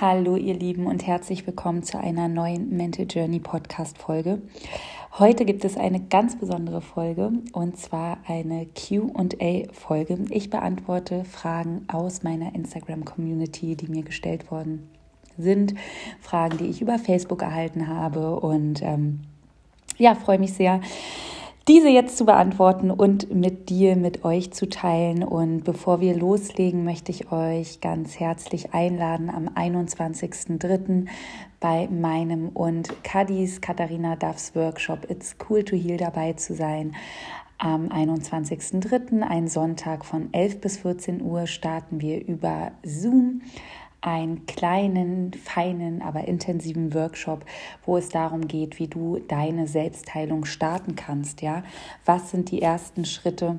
Hallo ihr Lieben und herzlich willkommen zu einer neuen Mental Journey Podcast Folge. Heute gibt es eine ganz besondere Folge und zwar eine QA Folge. Ich beantworte Fragen aus meiner Instagram Community, die mir gestellt worden sind, Fragen, die ich über Facebook erhalten habe und ähm, ja, freue mich sehr, diese jetzt zu beantworten und mit dir, mit euch zu teilen. Und bevor wir loslegen, möchte ich euch ganz herzlich einladen am 21.03. bei meinem und Kadis Katharina Duffs Workshop It's Cool to Heal dabei zu sein. Am 21.03., ein Sonntag von 11 bis 14 Uhr, starten wir über Zoom einen kleinen, feinen, aber intensiven Workshop, wo es darum geht, wie du deine Selbstheilung starten kannst. Ja, was sind die ersten Schritte?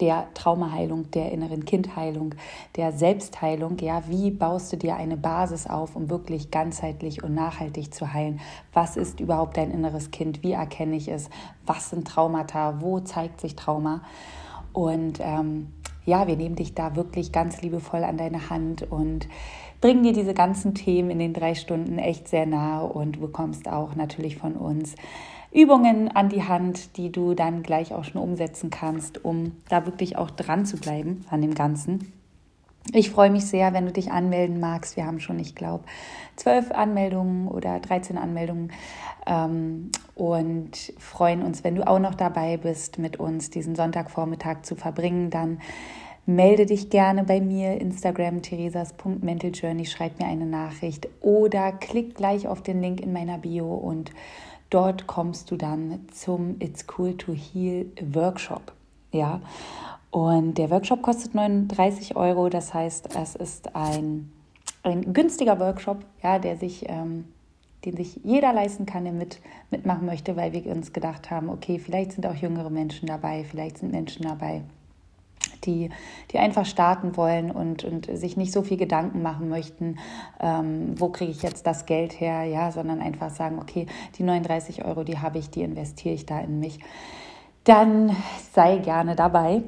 der Traumaheilung, der inneren Kindheilung, der Selbstheilung. Ja, wie baust du dir eine Basis auf, um wirklich ganzheitlich und nachhaltig zu heilen? Was ist überhaupt dein inneres Kind? Wie erkenne ich es? Was sind Traumata? Wo zeigt sich Trauma? Und ähm, ja, wir nehmen dich da wirklich ganz liebevoll an deine Hand und bringen dir diese ganzen Themen in den drei Stunden echt sehr nahe und du bekommst auch natürlich von uns Übungen an die Hand, die du dann gleich auch schon umsetzen kannst, um da wirklich auch dran zu bleiben an dem Ganzen. Ich freue mich sehr, wenn du dich anmelden magst. Wir haben schon, ich glaube, zwölf Anmeldungen oder 13 Anmeldungen ähm, und freuen uns, wenn du auch noch dabei bist, mit uns diesen Sonntagvormittag zu verbringen. Dann melde dich gerne bei mir, Instagram theresas.mentaljourney, schreib mir eine Nachricht oder klick gleich auf den Link in meiner Bio und dort kommst du dann zum It's Cool to Heal Workshop. Ja, und der Workshop kostet 39 Euro, das heißt, es ist ein, ein günstiger Workshop, ja, der sich ähm, den sich jeder leisten kann, der mit, mitmachen möchte, weil wir uns gedacht haben, okay, vielleicht sind auch jüngere Menschen dabei, vielleicht sind Menschen dabei, die, die einfach starten wollen und, und sich nicht so viel Gedanken machen möchten, ähm, wo kriege ich jetzt das Geld her, ja, sondern einfach sagen, okay, die 39 Euro, die habe ich, die investiere ich da in mich. Dann sei gerne dabei.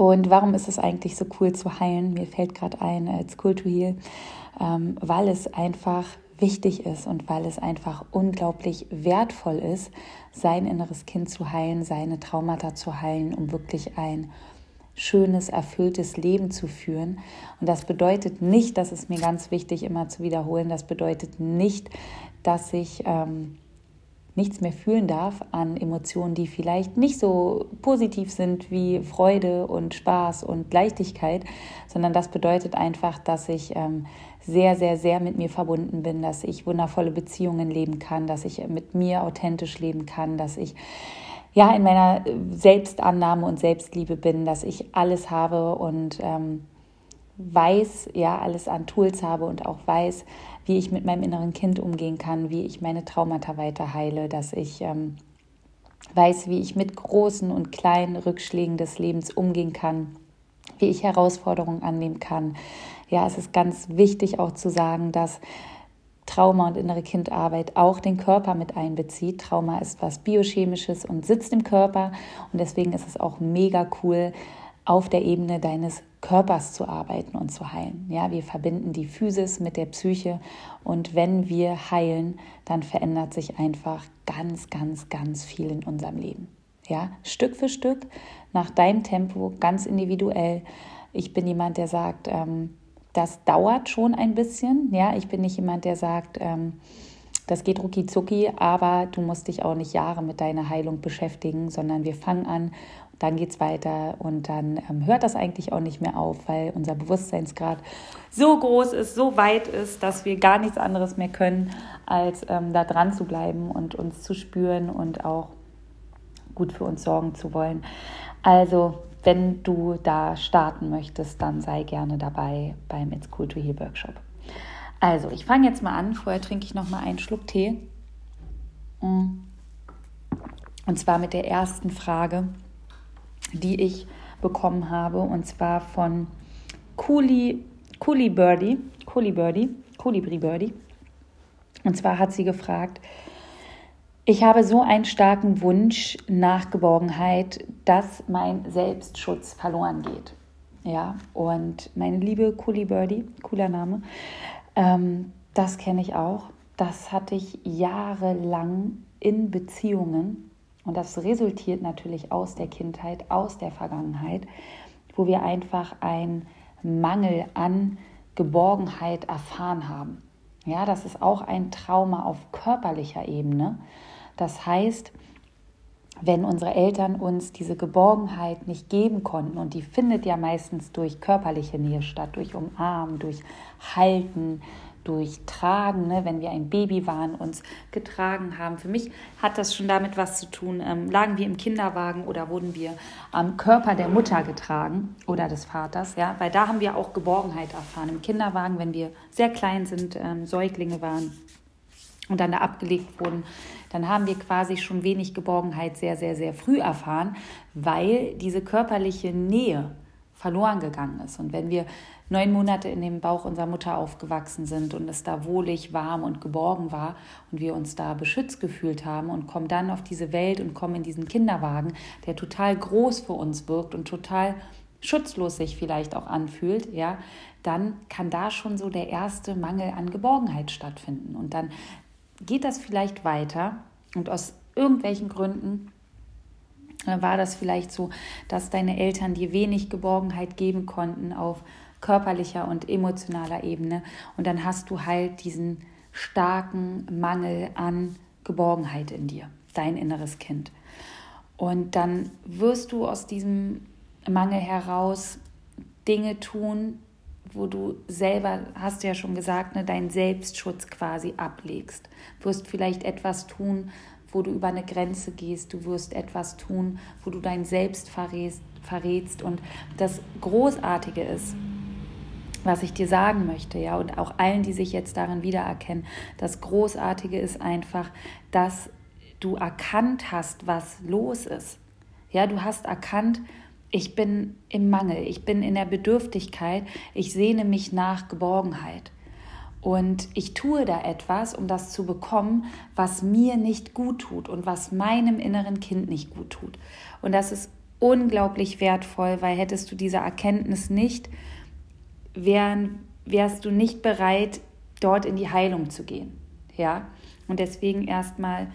Und warum ist es eigentlich so cool zu heilen? Mir fällt gerade ein, it's cool to heal, ähm, weil es einfach wichtig ist und weil es einfach unglaublich wertvoll ist, sein inneres Kind zu heilen, seine Traumata zu heilen, um wirklich ein schönes, erfülltes Leben zu führen. Und das bedeutet nicht, das ist mir ganz wichtig immer zu wiederholen, das bedeutet nicht, dass ich ähm, nichts mehr fühlen darf an Emotionen, die vielleicht nicht so positiv sind wie Freude und Spaß und Leichtigkeit, sondern das bedeutet einfach, dass ich ähm, sehr, sehr, sehr mit mir verbunden bin, dass ich wundervolle Beziehungen leben kann, dass ich mit mir authentisch leben kann, dass ich ja in meiner Selbstannahme und Selbstliebe bin, dass ich alles habe und ähm, weiß, ja, alles an Tools habe und auch weiß, wie ich mit meinem inneren Kind umgehen kann, wie ich meine Traumata weiter heile, dass ich ähm, weiß, wie ich mit großen und kleinen Rückschlägen des Lebens umgehen kann, wie ich Herausforderungen annehmen kann. Ja, es ist ganz wichtig auch zu sagen, dass Trauma und innere Kindarbeit auch den Körper mit einbezieht. Trauma ist was Biochemisches und sitzt im Körper und deswegen ist es auch mega cool, auf der Ebene deines Körpers zu arbeiten und zu heilen. Ja, wir verbinden die Physis mit der Psyche und wenn wir heilen, dann verändert sich einfach ganz, ganz, ganz viel in unserem Leben. Ja, Stück für Stück, nach deinem Tempo, ganz individuell. Ich bin jemand, der sagt, ähm, das dauert schon ein bisschen. Ja, ich bin nicht jemand, der sagt, ähm, das geht rucki zucki, aber du musst dich auch nicht Jahre mit deiner Heilung beschäftigen, sondern wir fangen an dann geht es weiter und dann ähm, hört das eigentlich auch nicht mehr auf, weil unser Bewusstseinsgrad so groß ist, so weit ist, dass wir gar nichts anderes mehr können, als ähm, da dran zu bleiben und uns zu spüren und auch gut für uns sorgen zu wollen. Also, wenn du da starten möchtest, dann sei gerne dabei beim It's Cool to Heal Workshop. Also, ich fange jetzt mal an. Vorher trinke ich noch mal einen Schluck Tee. Mm. Und zwar mit der ersten Frage die ich bekommen habe, und zwar von Cooley, Cooley Birdie, Cooley Birdie, Colibri Birdie. Und zwar hat sie gefragt, ich habe so einen starken Wunsch nach Geborgenheit, dass mein Selbstschutz verloren geht. ja, und meine liebe Coolie Birdie, cooler Name, ähm, das kenne ich auch. Das hatte ich jahrelang in Beziehungen und das resultiert natürlich aus der Kindheit, aus der Vergangenheit, wo wir einfach einen Mangel an Geborgenheit erfahren haben. Ja, das ist auch ein Trauma auf körperlicher Ebene. Das heißt, wenn unsere Eltern uns diese Geborgenheit nicht geben konnten, und die findet ja meistens durch körperliche Nähe statt, durch Umarmen, durch Halten, durch Tragen, ne, wenn wir ein Baby waren, uns getragen haben. Für mich hat das schon damit was zu tun. Ähm, lagen wir im Kinderwagen oder wurden wir am Körper der Mutter getragen oder des Vaters, ja, weil da haben wir auch Geborgenheit erfahren. Im Kinderwagen, wenn wir sehr klein sind, ähm, Säuglinge waren und dann da abgelegt wurden, dann haben wir quasi schon wenig Geborgenheit sehr, sehr, sehr früh erfahren, weil diese körperliche Nähe verloren gegangen ist. Und wenn wir neun Monate in dem Bauch unserer Mutter aufgewachsen sind und es da wohlig, warm und geborgen war und wir uns da beschützt gefühlt haben und kommen dann auf diese Welt und kommen in diesen Kinderwagen, der total groß für uns wirkt und total schutzlos sich vielleicht auch anfühlt, ja, dann kann da schon so der erste Mangel an Geborgenheit stattfinden. Und dann geht das vielleicht weiter und aus irgendwelchen Gründen äh, war das vielleicht so, dass deine Eltern dir wenig Geborgenheit geben konnten auf körperlicher und emotionaler Ebene und dann hast du halt diesen starken Mangel an Geborgenheit in dir, dein inneres Kind. Und dann wirst du aus diesem Mangel heraus Dinge tun, wo du selber, hast du ja schon gesagt, ne, deinen Selbstschutz quasi ablegst. Du wirst vielleicht etwas tun, wo du über eine Grenze gehst. Du wirst etwas tun, wo du dein Selbst verrätst. verrätst. Und das Großartige ist, was ich dir sagen möchte, ja, und auch allen, die sich jetzt darin wiedererkennen, das Großartige ist einfach, dass du erkannt hast, was los ist. Ja, du hast erkannt, ich bin im Mangel, ich bin in der Bedürftigkeit, ich sehne mich nach Geborgenheit. Und ich tue da etwas, um das zu bekommen, was mir nicht gut tut und was meinem inneren Kind nicht gut tut. Und das ist unglaublich wertvoll, weil hättest du diese Erkenntnis nicht, wären, wärst du nicht bereit, dort in die Heilung zu gehen. Ja? Und deswegen erstmal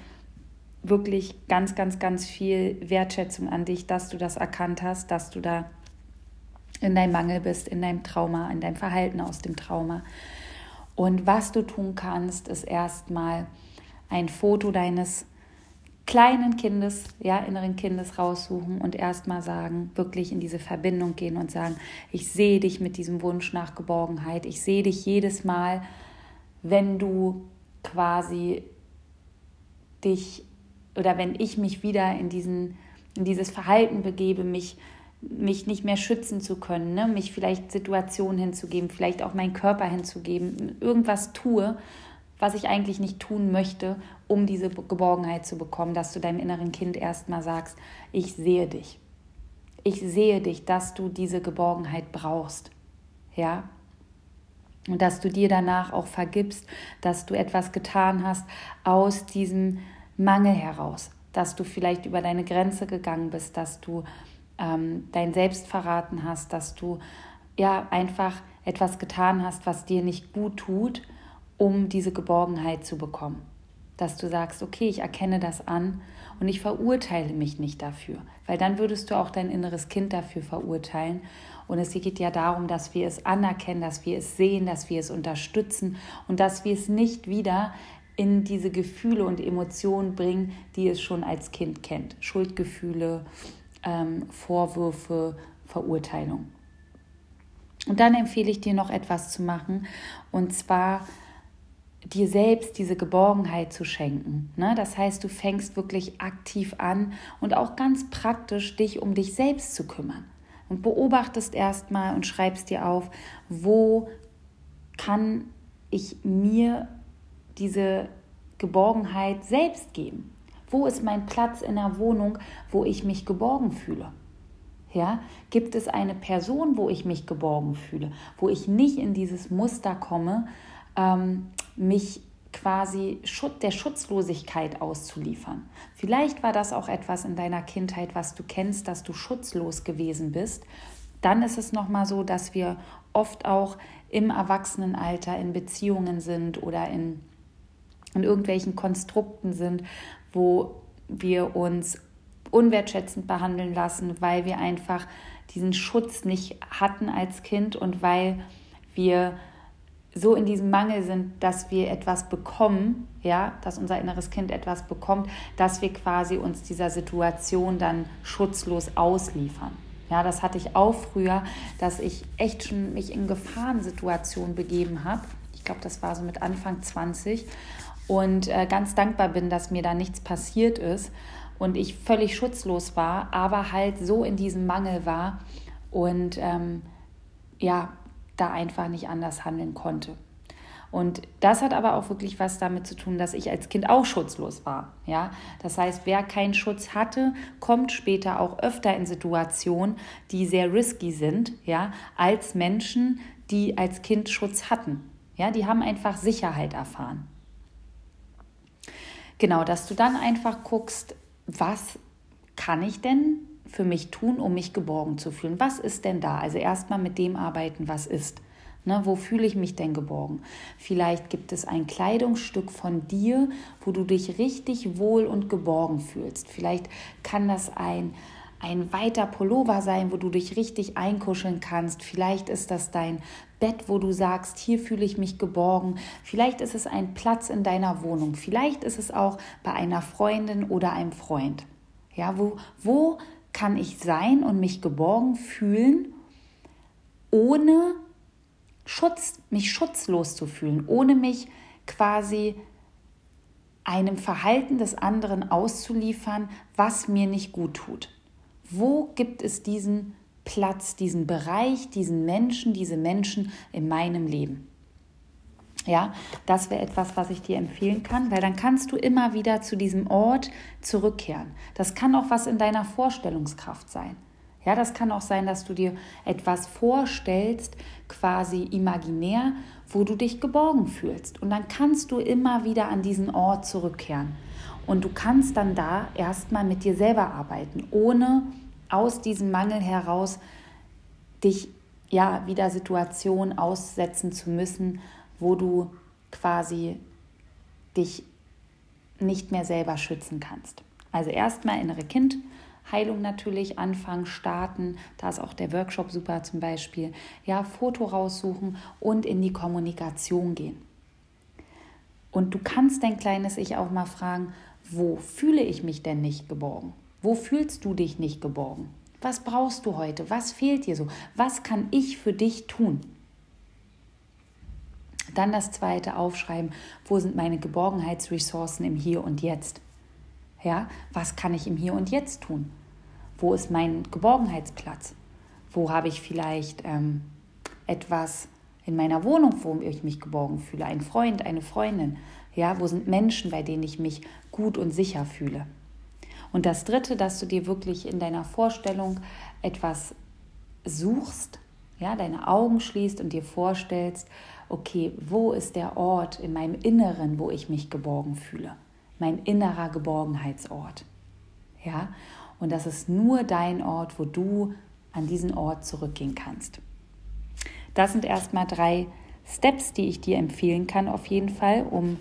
wirklich ganz, ganz, ganz viel Wertschätzung an dich, dass du das erkannt hast, dass du da in deinem Mangel bist, in deinem Trauma, in deinem Verhalten aus dem Trauma. Und was du tun kannst, ist erstmal ein Foto deines kleinen Kindes, ja, inneren Kindes raussuchen und erstmal sagen, wirklich in diese Verbindung gehen und sagen, ich sehe dich mit diesem Wunsch nach Geborgenheit. Ich sehe dich jedes Mal, wenn du quasi dich oder wenn ich mich wieder in, diesen, in dieses Verhalten begebe, mich, mich nicht mehr schützen zu können, ne? mich vielleicht Situationen hinzugeben, vielleicht auch meinen Körper hinzugeben, irgendwas tue, was ich eigentlich nicht tun möchte, um diese Geborgenheit zu bekommen, dass du deinem inneren Kind erstmal sagst, ich sehe dich. Ich sehe dich, dass du diese Geborgenheit brauchst. Ja? Und dass du dir danach auch vergibst, dass du etwas getan hast aus diesem Mangel heraus, dass du vielleicht über deine Grenze gegangen bist, dass du ähm, dein Selbst verraten hast, dass du ja einfach etwas getan hast, was dir nicht gut tut, um diese Geborgenheit zu bekommen. Dass du sagst, okay, ich erkenne das an und ich verurteile mich nicht dafür, weil dann würdest du auch dein inneres Kind dafür verurteilen. Und es geht ja darum, dass wir es anerkennen, dass wir es sehen, dass wir es unterstützen und dass wir es nicht wieder in diese Gefühle und Emotionen bringen, die es schon als Kind kennt. Schuldgefühle, ähm, Vorwürfe, Verurteilung. Und dann empfehle ich dir noch etwas zu machen, und zwar dir selbst diese Geborgenheit zu schenken. Ne? Das heißt, du fängst wirklich aktiv an und auch ganz praktisch dich um dich selbst zu kümmern. Und beobachtest erstmal und schreibst dir auf, wo kann ich mir diese Geborgenheit selbst geben? Wo ist mein Platz in der Wohnung, wo ich mich geborgen fühle? Ja, gibt es eine Person, wo ich mich geborgen fühle, wo ich nicht in dieses Muster komme, ähm, mich quasi der Schutzlosigkeit auszuliefern. Vielleicht war das auch etwas in deiner Kindheit, was du kennst, dass du schutzlos gewesen bist Dann ist es nochmal so, dass wir oft auch im Erwachsenenalter in Beziehungen sind oder in, in irgendwelchen Konstrukten sind, wo wir uns unwertschätzend behandeln lassen, weil wir einfach diesen Schutz nicht hatten als Kind und weil wir so in diesem Mangel sind, dass wir etwas bekommen, ja, dass unser inneres Kind etwas bekommt, dass wir quasi uns dieser Situation dann schutzlos ausliefern. Ja, das hatte ich auch früher, dass ich echt schon mich in Gefahrensituationen begeben habe. Ich glaube, das war so mit Anfang 20 und äh, ganz dankbar bin, dass mir da nichts passiert ist und ich völlig schutzlos war, aber halt so in diesem Mangel war und ähm, ja, da einfach nicht anders handeln konnte. Und das hat aber auch wirklich was damit zu tun, dass ich als Kind auch schutzlos war. Ja, das heißt, wer keinen Schutz hatte, kommt später auch öfter in Situationen, die sehr risky sind, ja, als Menschen, die als Kind Schutz hatten. Ja, die haben einfach Sicherheit erfahren. Genau, dass du dann einfach guckst, was kann ich denn für mich tun, um mich geborgen zu fühlen? Was ist denn da? Also erstmal mit dem arbeiten, was ist. Ne, wo fühle ich mich denn geborgen? Vielleicht gibt es ein Kleidungsstück von dir, wo du dich richtig wohl und geborgen fühlst. Vielleicht kann das ein, ein weiter Pullover sein, wo du dich richtig einkuscheln kannst. Vielleicht ist das dein Bett, wo du sagst, hier fühle ich mich geborgen. Vielleicht ist es ein Platz in deiner Wohnung. Vielleicht ist es auch bei einer Freundin oder einem Freund. Ja, wo, wo kann ich sein und mich geborgen fühlen, ohne Schutz, mich schutzlos zu fühlen, ohne mich quasi einem Verhalten des anderen auszuliefern, was mir nicht gut tut. Wo gibt es diesen Platz, diesen Bereich, diesen Menschen, diese Menschen in meinem Leben? Ja, das wäre etwas, was ich dir empfehlen kann, weil dann kannst du immer wieder zu diesem Ort zurückkehren. Das kann auch was in deiner Vorstellungskraft sein. Ja, das kann auch sein, dass du dir etwas vorstellst, quasi imaginär, wo du dich geborgen fühlst. Und dann kannst du immer wieder an diesen Ort zurückkehren. Und du kannst dann da erstmal mit dir selber arbeiten, ohne aus diesem Mangel heraus dich ja wieder Situationen aussetzen zu müssen, wo du quasi dich nicht mehr selber schützen kannst. Also erstmal innere Kindheilung natürlich anfangen, starten. Da ist auch der Workshop super zum Beispiel. Ja, Foto raussuchen und in die Kommunikation gehen. Und du kannst dein kleines Ich auch mal fragen, wo fühle ich mich denn nicht geborgen? Wo fühlst du dich nicht geborgen? Was brauchst du heute? Was fehlt dir so? Was kann ich für dich tun? Dann das zweite aufschreiben, wo sind meine Geborgenheitsressourcen im Hier und Jetzt? Ja, was kann ich im Hier und Jetzt tun? Wo ist mein Geborgenheitsplatz? Wo habe ich vielleicht ähm, etwas in meiner Wohnung, wo ich mich geborgen fühle? Ein Freund, eine Freundin? Ja, wo sind Menschen, bei denen ich mich gut und sicher fühle? Und das Dritte, dass du dir wirklich in deiner Vorstellung etwas suchst, ja, deine Augen schließt und dir vorstellst, okay, wo ist der Ort in meinem Inneren, wo ich mich geborgen fühle? Mein innerer Geborgenheitsort. Ja, und das ist nur dein Ort, wo du an diesen Ort zurückgehen kannst. Das sind erstmal drei Steps, die ich dir empfehlen kann, auf jeden Fall, um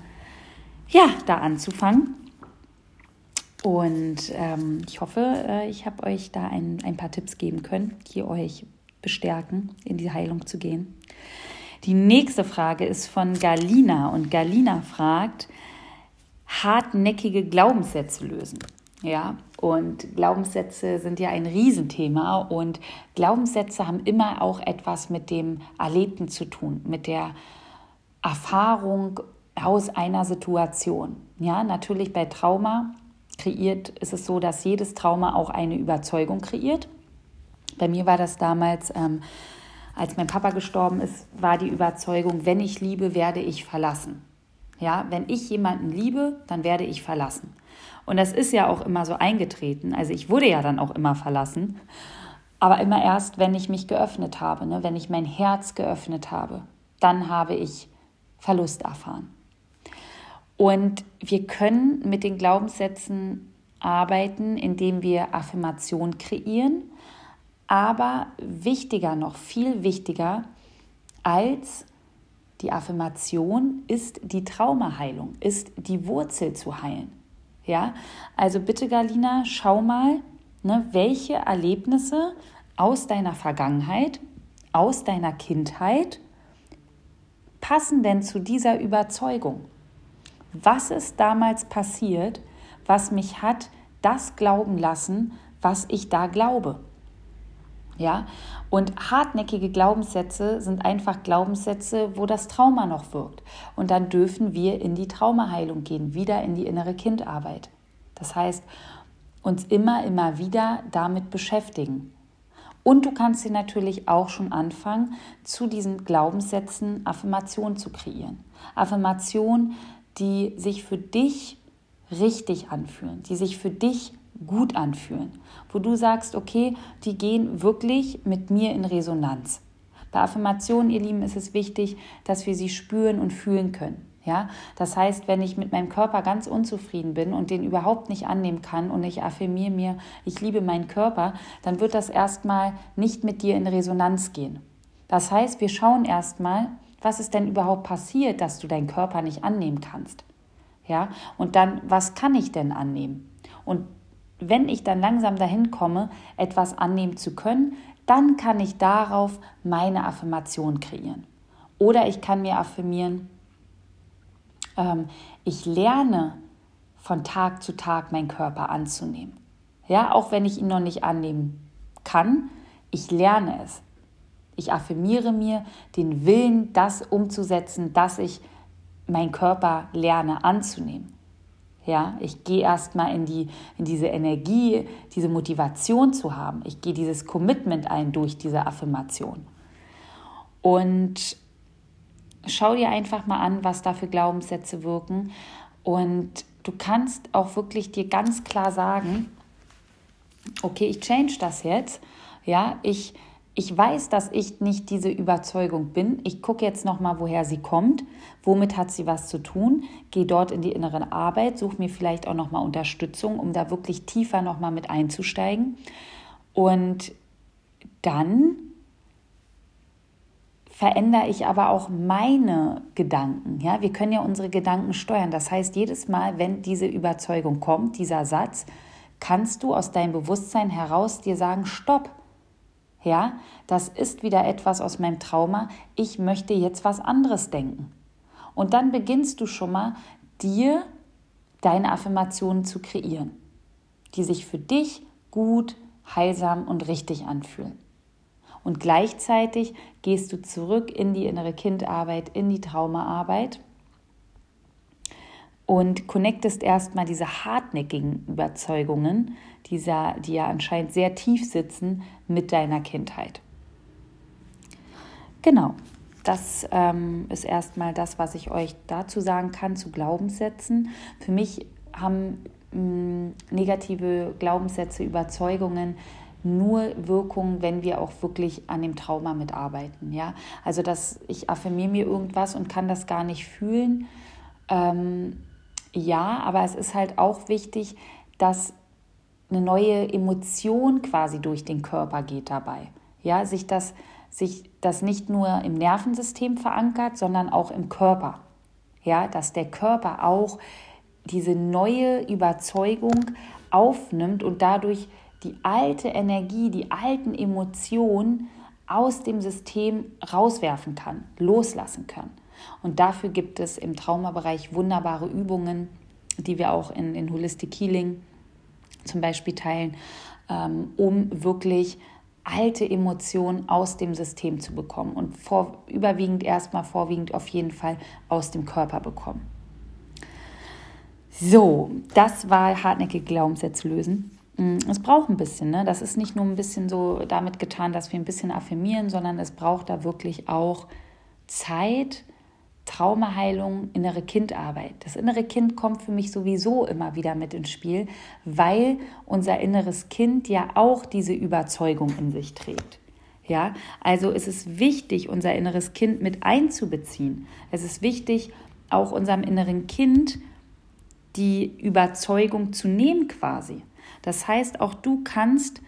ja, da anzufangen. Und ähm, ich hoffe, äh, ich habe euch da ein, ein paar Tipps geben können, die euch bestärken, in die Heilung zu gehen. Die nächste Frage ist von Galina und Galina fragt, hartnäckige Glaubenssätze lösen. Ja, und Glaubenssätze sind ja ein Riesenthema und Glaubenssätze haben immer auch etwas mit dem Erlebten zu tun, mit der Erfahrung aus einer Situation. Ja, natürlich bei Trauma kreiert ist es so, dass jedes Trauma auch eine Überzeugung kreiert. Bei mir war das damals ähm, als mein Papa gestorben ist, war die Überzeugung, wenn ich liebe, werde ich verlassen. Ja, wenn ich jemanden liebe, dann werde ich verlassen. Und das ist ja auch immer so eingetreten. Also ich wurde ja dann auch immer verlassen, aber immer erst, wenn ich mich geöffnet habe, ne? wenn ich mein Herz geöffnet habe, dann habe ich Verlust erfahren. Und wir können mit den Glaubenssätzen arbeiten, indem wir Affirmationen kreieren Aber wichtiger noch, viel wichtiger als die Affirmation ist die Traumaheilung, ist die Wurzel zu heilen. Ja, also bitte Galina, schau mal, ne, welche Erlebnisse aus deiner Vergangenheit, aus deiner Kindheit passen denn zu dieser Überzeugung? Was ist damals passiert, was mich hat das glauben lassen, was ich da glaube? Ja, und hartnäckige Glaubenssätze sind einfach Glaubenssätze, wo das Trauma noch wirkt. Und dann dürfen wir in die Traumaheilung gehen, wieder in die innere Kindarbeit. Das heißt, uns immer, immer wieder damit beschäftigen. Und du kannst dir natürlich auch schon anfangen, zu diesen Glaubenssätzen Affirmationen zu kreieren. Affirmationen, die sich für dich richtig anfühlen, die sich für dich gut anfühlen, wo du sagst, okay, die gehen wirklich mit mir in Resonanz. Bei Affirmationen, ihr Lieben, ist es wichtig, dass wir sie spüren und fühlen können. Ja, das heißt, wenn ich mit meinem Körper ganz unzufrieden bin und den überhaupt nicht annehmen kann und ich affirmiere mir, ich liebe meinen Körper, dann wird das erstmal nicht mit dir in Resonanz gehen. Das heißt, wir schauen erstmal, was ist denn überhaupt passiert, dass du deinen Körper nicht annehmen kannst. Ja, und dann, was kann ich denn annehmen? Und wenn ich dann langsam dahin komme, etwas annehmen zu können, dann kann ich darauf meine Affirmation kreieren. Oder ich kann mir affirmieren, ähm, ich lerne von Tag zu Tag meinen Körper anzunehmen. Ja, auch wenn ich ihn noch nicht annehmen kann, ich lerne es. Ich affirmiere mir den Willen, das umzusetzen, dass ich meinen Körper lerne anzunehmen. Ja, ich gehe erstmal in, die, in diese Energie, diese Motivation zu haben. Ich gehe dieses Commitment ein durch diese Affirmation. Und schau dir einfach mal an, was da für Glaubenssätze wirken. Und du kannst auch wirklich dir ganz klar sagen, okay, ich change das jetzt. Ja, ich ich weiß, dass ich nicht diese Überzeugung bin. Ich gucke jetzt noch mal, woher sie kommt, womit hat sie was zu tun. Gehe dort in die innere Arbeit, suche mir vielleicht auch noch mal Unterstützung, um da wirklich tiefer noch mal mit einzusteigen. Und dann verändere ich aber auch meine Gedanken. Ja, wir können ja unsere Gedanken steuern. Das heißt, jedes Mal, wenn diese Überzeugung kommt, dieser Satz, kannst du aus deinem Bewusstsein heraus dir sagen, stopp ja, das ist wieder etwas aus meinem Trauma. Ich möchte jetzt was anderes denken. Und dann beginnst du schon mal, dir deine Affirmationen zu kreieren, die sich für dich gut, heilsam und richtig anfühlen. Und gleichzeitig gehst du zurück in die innere Kindarbeit, in die Traumaarbeit und connectest erstmal diese hartnäckigen Überzeugungen, dieser, die ja anscheinend sehr tief sitzen, mit deiner Kindheit. Genau, das ähm, ist erstmal das, was ich euch dazu sagen kann zu Glaubenssätzen. Für mich haben mm, negative Glaubenssätze, Überzeugungen nur Wirkung, wenn wir auch wirklich an dem Trauma mitarbeiten. Ja? Also, dass ich affirmiere mir irgendwas und kann das gar nicht fühlen. Ähm, ja, aber es ist halt auch wichtig, dass eine neue Emotion quasi durch den Körper geht dabei. Ja, sich das, sich das nicht nur im Nervensystem verankert, sondern auch im Körper. Ja, dass der Körper auch diese neue Überzeugung aufnimmt und dadurch die alte Energie, die alten Emotionen aus dem System rauswerfen kann, loslassen kann. Und dafür gibt es im Traumabereich wunderbare Übungen, die wir auch in, in Holistic Healing zum Beispiel teilen, ähm, um wirklich alte Emotionen aus dem System zu bekommen und vor, überwiegend erstmal vorwiegend auf jeden Fall aus dem Körper bekommen. So, das war hartnäckige Glaubenssätze lösen. Mm, es braucht ein bisschen, ne? Das ist nicht nur ein bisschen so damit getan, dass wir ein bisschen affirmieren, sondern es braucht da wirklich auch Zeit, Traumaheilung, innere Kindarbeit. Das innere Kind kommt für mich sowieso immer wieder mit ins Spiel, weil unser inneres Kind ja auch diese Überzeugung in sich trägt. Ja, also es ist wichtig, unser inneres Kind mit einzubeziehen. Es ist wichtig, auch unserem inneren Kind die Überzeugung zu nehmen quasi. Das heißt, auch du kannst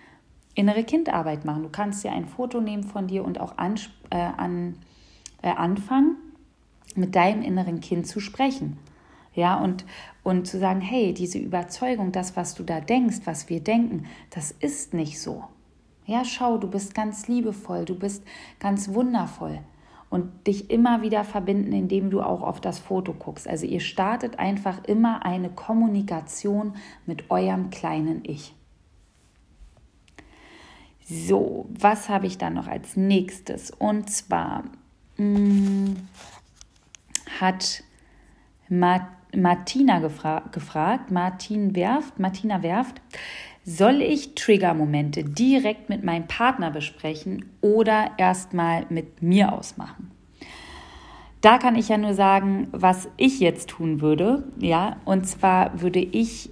innere Kindarbeit machen. Du kannst dir ein Foto nehmen von dir und auch an, äh, an, äh, anfangen, mit deinem inneren Kind zu sprechen. Ja, und, und zu sagen, hey, diese Überzeugung, das, was du da denkst, was wir denken, das ist nicht so. Ja, schau, du bist ganz liebevoll, du bist ganz wundervoll. Und dich immer wieder verbinden, indem du auch auf das Foto guckst. Also ihr startet einfach immer eine Kommunikation mit eurem kleinen Ich. So, was habe ich dann noch als nächstes? Und zwar mh, hat Martina gefra gefragt, Martin Werft, Martina Werft, soll ich Triggermomente direkt mit meinem Partner besprechen oder erstmal mit mir ausmachen? Da kann ich ja nur sagen, was ich jetzt tun würde, ja, und zwar würde ich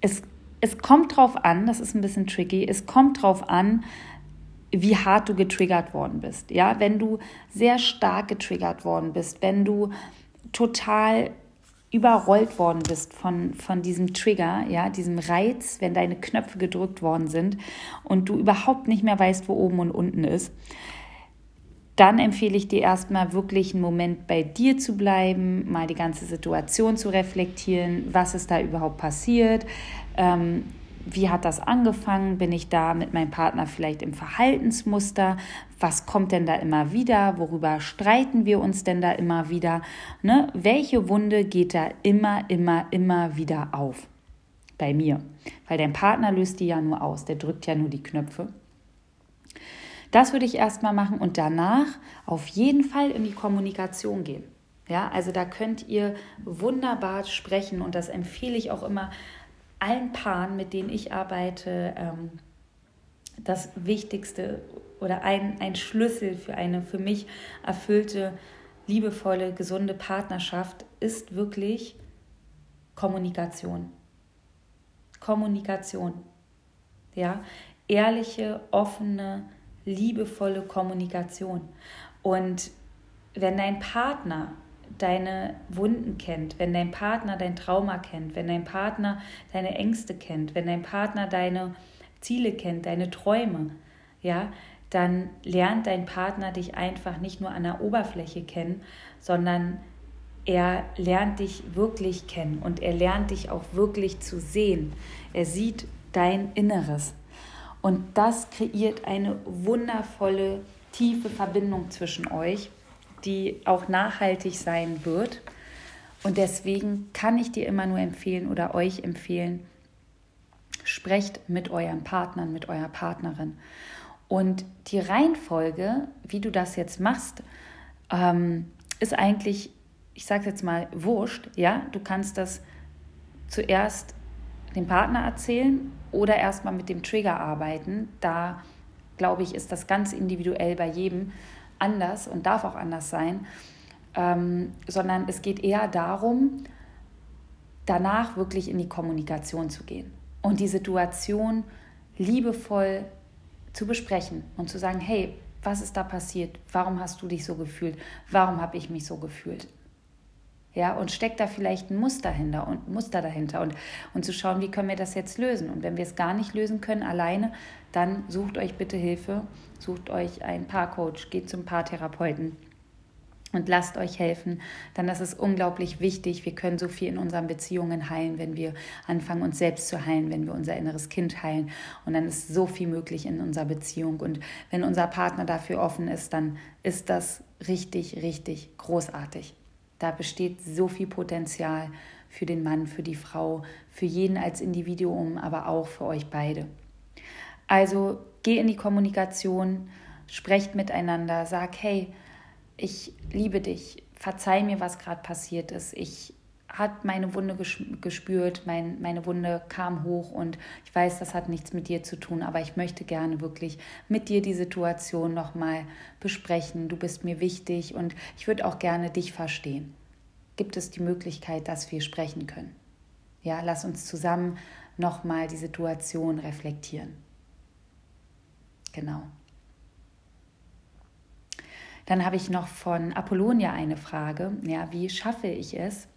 es es kommt drauf an, das ist ein bisschen tricky, es kommt drauf an, wie hart du getriggert worden bist. Ja, wenn du sehr stark getriggert worden bist, wenn du total überrollt worden bist von, von diesem Trigger, ja, diesem Reiz, wenn deine Knöpfe gedrückt worden sind und du überhaupt nicht mehr weißt, wo oben und unten ist, dann empfehle ich dir erstmal wirklich einen Moment bei dir zu bleiben, mal die ganze Situation zu reflektieren, was ist da überhaupt passiert, ähm, wie hat das angefangen, bin ich da mit meinem Partner vielleicht im Verhaltensmuster, was kommt denn da immer wieder, worüber streiten wir uns denn da immer wieder, ne? welche Wunde geht da immer, immer, immer wieder auf? Bei mir, weil dein Partner löst die ja nur aus, der drückt ja nur die Knöpfe. Das würde ich erstmal machen und danach auf jeden Fall in die Kommunikation gehen. Ja, also da könnt ihr wunderbar sprechen und das empfehle ich auch immer allen Paaren, mit denen ich arbeite. Ähm, das Wichtigste oder ein, ein Schlüssel für eine für mich erfüllte, liebevolle, gesunde Partnerschaft ist wirklich Kommunikation. Kommunikation. Ja, ehrliche, offene, liebevolle Kommunikation. Und wenn dein Partner deine Wunden kennt, wenn dein Partner dein Trauma kennt, wenn dein Partner deine Ängste kennt, wenn dein Partner deine Ziele kennt, deine Träume, ja, dann lernt dein Partner dich einfach nicht nur an der Oberfläche kennen, sondern er lernt dich wirklich kennen und er lernt dich auch wirklich zu sehen. Er sieht dein Inneres. Und das kreiert eine wundervolle, tiefe Verbindung zwischen euch, die auch nachhaltig sein wird. Und deswegen kann ich dir immer nur empfehlen oder euch empfehlen, sprecht mit euren Partnern, mit eurer Partnerin. Und die Reihenfolge, wie du das jetzt machst, ähm, ist eigentlich, ich sage jetzt mal, wurscht. Ja, du kannst das zuerst dem Partner erzählen oder erstmal mit dem Trigger arbeiten. Da glaube ich, ist das ganz individuell bei jedem anders und darf auch anders sein, ähm, sondern es geht eher darum, danach wirklich in die Kommunikation zu gehen und die Situation liebevoll zu besprechen und zu sagen, hey, was ist da passiert? Warum hast du dich so gefühlt? Warum habe ich mich so gefühlt? Ja, und steckt da vielleicht ein Muster dahinter und Muster dahinter und, und zu schauen, wie können wir das jetzt lösen? Und wenn wir es gar nicht lösen können alleine, dann sucht euch bitte Hilfe, sucht euch einen Paarcoach, geht zum Paartherapeuten und lasst euch helfen, dann ist es unglaublich wichtig. Wir können so viel in unseren Beziehungen heilen, wenn wir anfangen, uns selbst zu heilen, wenn wir unser inneres Kind heilen. Und dann ist so viel möglich in unserer Beziehung. Und wenn unser Partner dafür offen ist, dann ist das richtig, richtig großartig. Da besteht so viel Potenzial für den Mann, für die Frau, für jeden als Individuum, aber auch für euch beide. Also geh in die Kommunikation, sprecht miteinander, sag, hey, ich liebe dich, verzeih mir, was gerade passiert ist. Ich hat meine Wunde gespürt, mein, meine Wunde kam hoch und ich weiß, das hat nichts mit dir zu tun, aber ich möchte gerne wirklich mit dir die Situation nochmal besprechen. Du bist mir wichtig und ich würde auch gerne dich verstehen. Gibt es die Möglichkeit, dass wir sprechen können? Ja, lass uns zusammen nochmal die Situation reflektieren. Genau. Dann habe ich noch von Apollonia eine Frage. Ja, wie schaffe ich es,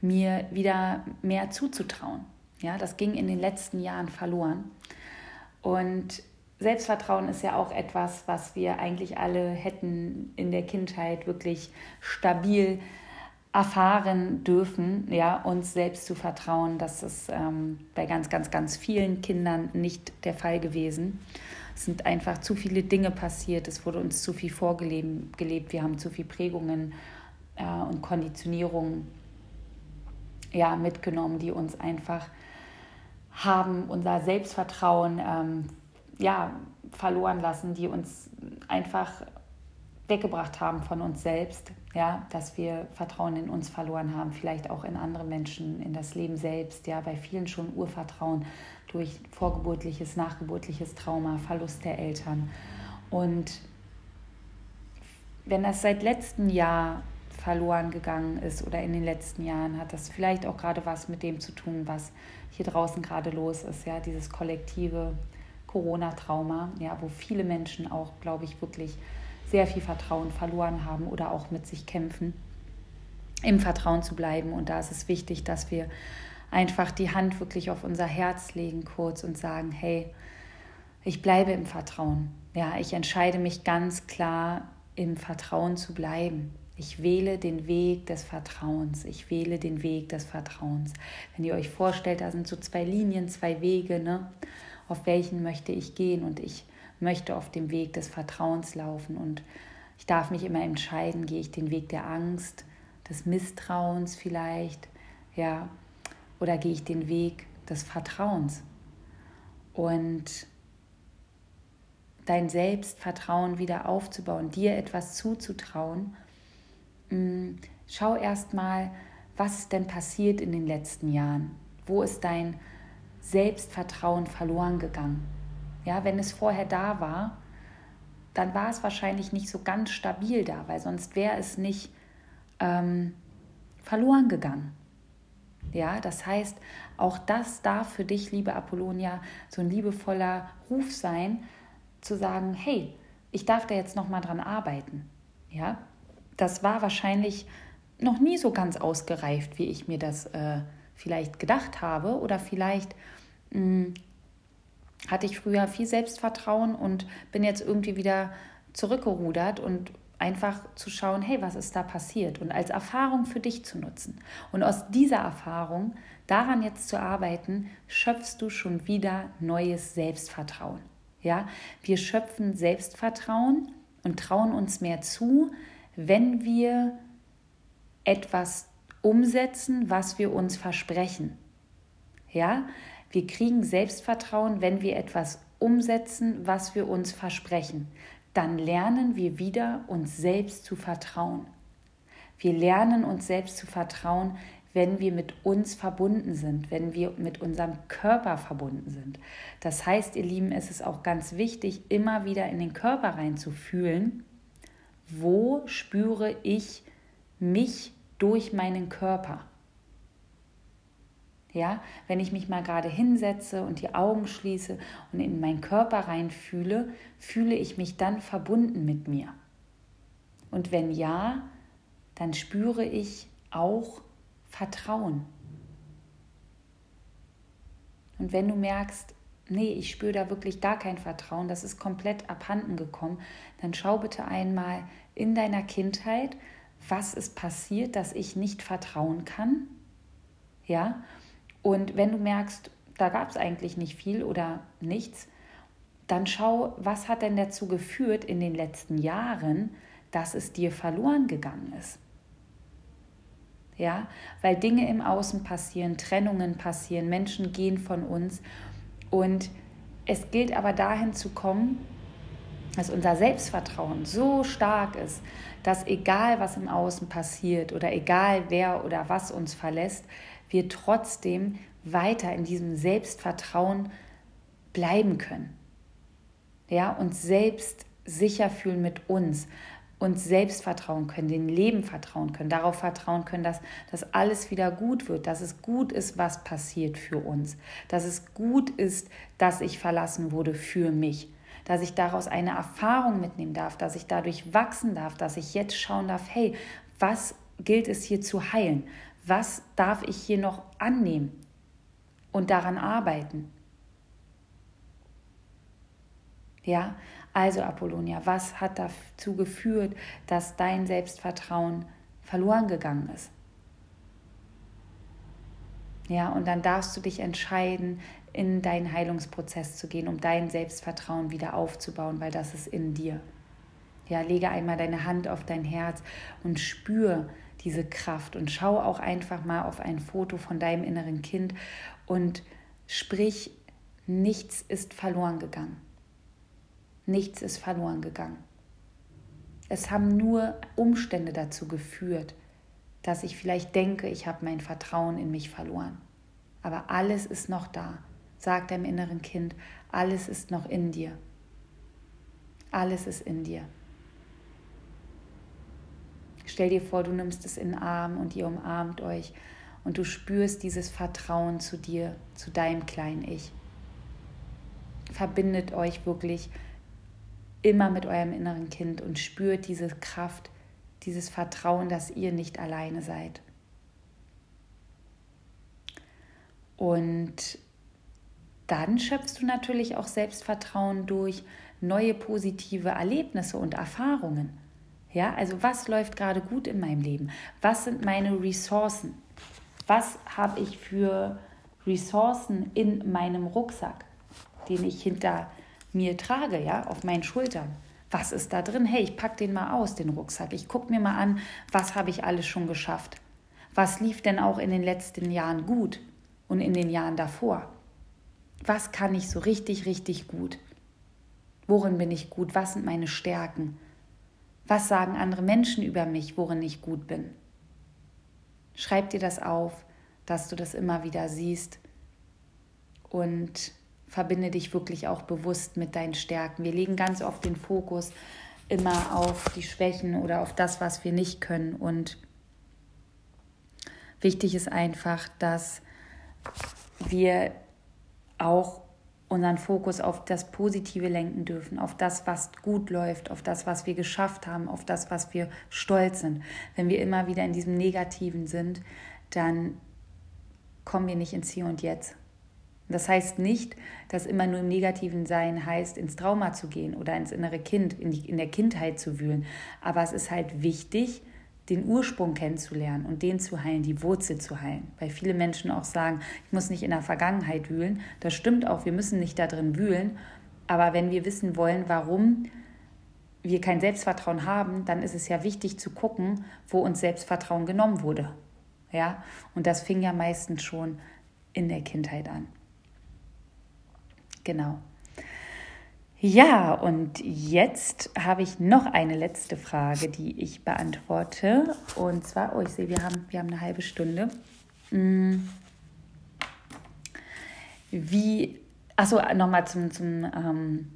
mir wieder mehr zuzutrauen. Ja, das ging in den letzten Jahren verloren. Und Selbstvertrauen ist ja auch etwas, was wir eigentlich alle hätten in der Kindheit wirklich stabil erfahren dürfen, ja, uns selbst zu vertrauen. Das ist ähm, bei ganz, ganz, ganz vielen Kindern nicht der Fall gewesen. Es sind einfach zu viele Dinge passiert, es wurde uns zu viel vorgelebt, gelebt. wir haben zu viel Prägungen äh, und Konditionierungen ja, mitgenommen, die uns einfach haben unser Selbstvertrauen ähm, ja, verloren lassen, die uns einfach weggebracht haben von uns selbst, ja, dass wir Vertrauen in uns verloren haben, vielleicht auch in andere Menschen, in das Leben selbst, ja, bei vielen schon Urvertrauen durch vorgeburtliches, nachgeburtliches Trauma, Verlust der Eltern. Und wenn das seit letztem Jahr verloren gegangen ist oder in den letzten Jahren, hat das vielleicht auch gerade was mit dem zu tun, was hier draußen gerade los ist, ja, dieses kollektive Corona-Trauma, ja, wo viele Menschen auch, glaube ich, wirklich sehr viel Vertrauen verloren haben oder auch mit sich kämpfen, im Vertrauen zu bleiben. Und da ist es wichtig, dass wir einfach die Hand wirklich auf unser Herz legen kurz und sagen, hey, ich bleibe im Vertrauen. Ja, ich entscheide mich ganz klar, im Vertrauen zu bleiben. Ich wähle den Weg des Vertrauens. Ich wähle den Weg des Vertrauens. Wenn ihr euch vorstellt, da sind so zwei Linien, zwei Wege, ne? auf welchen möchte ich gehen und ich möchte auf dem Weg des Vertrauens laufen und ich darf mich immer entscheiden, gehe ich den Weg der Angst, des Misstrauens vielleicht, ja, oder gehe ich den Weg des Vertrauens? Und dein Selbstvertrauen wieder aufzubauen, dir etwas zuzutrauen, mm, schau erst mal, was ist denn passiert in den letzten Jahren? Wo ist dein Selbstvertrauen verloren gegangen. Ja, wenn es vorher da war, dann war es wahrscheinlich nicht so ganz stabil da, weil sonst wäre es nicht ähm, verloren gegangen. Ja, das heißt, auch das darf für dich, liebe Apollonia, so ein liebevoller Ruf sein, zu sagen, hey, ich darf da jetzt noch mal dran arbeiten. Ja, das war wahrscheinlich noch nie so ganz ausgereift, wie ich mir das äh, vielleicht gedacht habe oder vielleicht mh, hm, hatte ich früher viel Selbstvertrauen und bin jetzt irgendwie wieder zurückgerudert und einfach zu schauen, hey, was ist da passiert und als Erfahrung für dich zu nutzen. Und aus dieser Erfahrung, daran jetzt zu arbeiten, schöpfst du schon wieder neues Selbstvertrauen. Ja, wir schöpfen Selbstvertrauen und trauen uns mehr zu, wenn wir etwas umsetzen, was wir uns versprechen. Ja, wir kriegen Selbstvertrauen, wenn wir etwas umsetzen, was wir uns versprechen. Dann lernen wir wieder, uns selbst zu vertrauen. Wir lernen uns selbst zu vertrauen, wenn wir mit uns verbunden sind, wenn wir mit unserem Körper verbunden sind. Das heißt, ihr Lieben, es ist auch ganz wichtig, immer wieder in den Körper reinzufühlen, wo spüre ich mich durch meinen Körper. Ja, wenn ich mich mal gerade hinsetze und die Augen schließe und in meinen Körper reinfühle, fühle ich mich dann verbunden mit mir. Und wenn ja, dann spüre ich auch Vertrauen. Und wenn du merkst, nee, ich spüre da wirklich gar kein Vertrauen, das ist komplett abhanden gekommen, dann schau bitte einmal in deiner Kindheit was ist passiert, dass ich nicht vertrauen kann. Ja, und wenn du merkst, da gab es eigentlich nicht viel oder nichts, dann schau, was hat denn dazu geführt in den letzten Jahren, dass es dir verloren gegangen ist. Ja, weil Dinge im Außen passieren, Trennungen passieren, Menschen gehen von uns und es gilt aber dahin zu kommen, dass unser Selbstvertrauen so stark ist, dass egal was im Außen passiert oder egal wer oder was uns verlässt, wir trotzdem weiter in diesem Selbstvertrauen bleiben können. Ja, uns selbst sicher fühlen mit uns, uns selbst vertrauen können, dem Leben vertrauen können, darauf vertrauen können, dass, dass alles wieder gut wird, dass es gut ist, was passiert für uns, dass es gut ist, dass ich verlassen wurde für mich, dass ich daraus eine Erfahrung mitnehmen darf, dass ich dadurch wachsen darf, dass ich jetzt schauen darf, hey, was gilt es hier zu heilen? Was darf ich hier noch annehmen und daran arbeiten? Ja, also Apollonia, was hat dazu geführt, dass dein Selbstvertrauen verloren gegangen ist? Ja, und dann darfst du dich entscheiden, in deinen Heilungsprozess zu gehen, um dein Selbstvertrauen wieder aufzubauen, weil das ist in dir. Ja, lege einmal deine Hand auf dein Herz und spür diese Kraft und schau auch einfach mal auf ein Foto von deinem inneren Kind und sprich, nichts ist verloren gegangen. Nichts ist verloren gegangen. Es haben nur Umstände dazu geführt, dass ich vielleicht denke, ich habe mein Vertrauen in mich verloren. Aber alles ist noch da. Sag deinem inneren Kind, alles ist noch in dir. Alles ist in dir. Stell dir vor, du nimmst es in den Arm und ihr umarmt euch und du spürst dieses Vertrauen zu dir, zu deinem kleinen Ich. Verbindet euch wirklich immer mit eurem inneren Kind und spürt diese Kraft, dieses Vertrauen, dass ihr nicht alleine seid. Und dann schöpfst du natürlich auch Selbstvertrauen durch neue positive Erlebnisse und Erfahrungen. Ja, also was läuft gerade gut in meinem Leben? Was sind meine Ressourcen? Was habe ich für Ressourcen in meinem Rucksack, den ich hinter mir trage, ja, auf meinen Schultern? Was ist da drin? Hey, ich packe den mal aus, den Rucksack. Ich gucke mir mal an, was habe ich alles schon geschafft? Was lief denn auch in den letzten Jahren gut und in den Jahren davor? Was kann ich so richtig, richtig gut? Worin bin ich gut? Was sind meine Stärken? Was sagen andere Menschen über mich, worin ich gut bin? Schreib dir das auf, dass du das immer wieder siehst und verbinde dich wirklich auch bewusst mit deinen Stärken. Wir legen ganz oft den Fokus immer auf die Schwächen oder auf das, was wir nicht können. Und wichtig ist einfach, dass wir auch unseren Fokus auf das Positive lenken dürfen, auf das, was gut läuft, auf das, was wir geschafft haben, auf das, was wir stolz sind. Wenn wir immer wieder in diesem Negativen sind, dann kommen wir nicht ins Hier und Jetzt. Das heißt nicht, dass immer nur im Negativen sein heißt, ins Trauma zu gehen oder ins innere Kind, in, die, in der Kindheit zu wühlen. Aber es ist halt wichtig, den Ursprung kennenzulernen und den zu heilen, die Wurzel zu heilen. Weil viele Menschen auch sagen, ich muss nicht in der Vergangenheit wühlen. Das stimmt auch, wir müssen nicht da drin wühlen. Aber wenn wir wissen wollen, warum wir kein Selbstvertrauen haben, dann ist es ja wichtig zu gucken, wo uns Selbstvertrauen genommen wurde. Ja, und das fing ja meistens schon in der Kindheit an. Genau. Ja, und jetzt habe ich noch eine letzte Frage, die ich beantworte. Und zwar, oh, ich sehe, wir haben, wir haben eine halbe Stunde. Hm. Wie, achso, nochmal zum, zum ähm,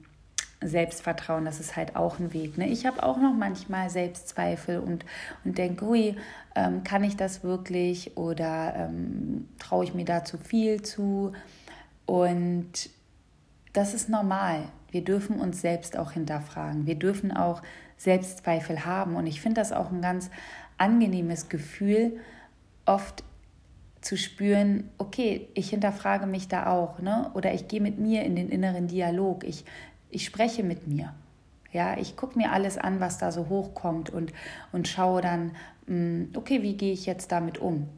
Selbstvertrauen, das ist halt auch ein Weg. Ne? Ich habe auch noch manchmal Selbstzweifel und, und denke, ui, ähm, kann ich das wirklich oder ähm, traue ich mir da zu viel zu? Und das ist normal. Wir dürfen uns selbst auch hinterfragen. Wir dürfen auch Selbstzweifel haben. Und ich finde das auch ein ganz angenehmes Gefühl, oft zu spüren, okay, ich hinterfrage mich da auch, ne? Oder ich gehe mit mir in den inneren Dialog. Ich, ich spreche mit mir. Ja, ich gucke mir alles an, was da so hochkommt und, und schaue dann, mm, okay, wie gehe ich jetzt damit um?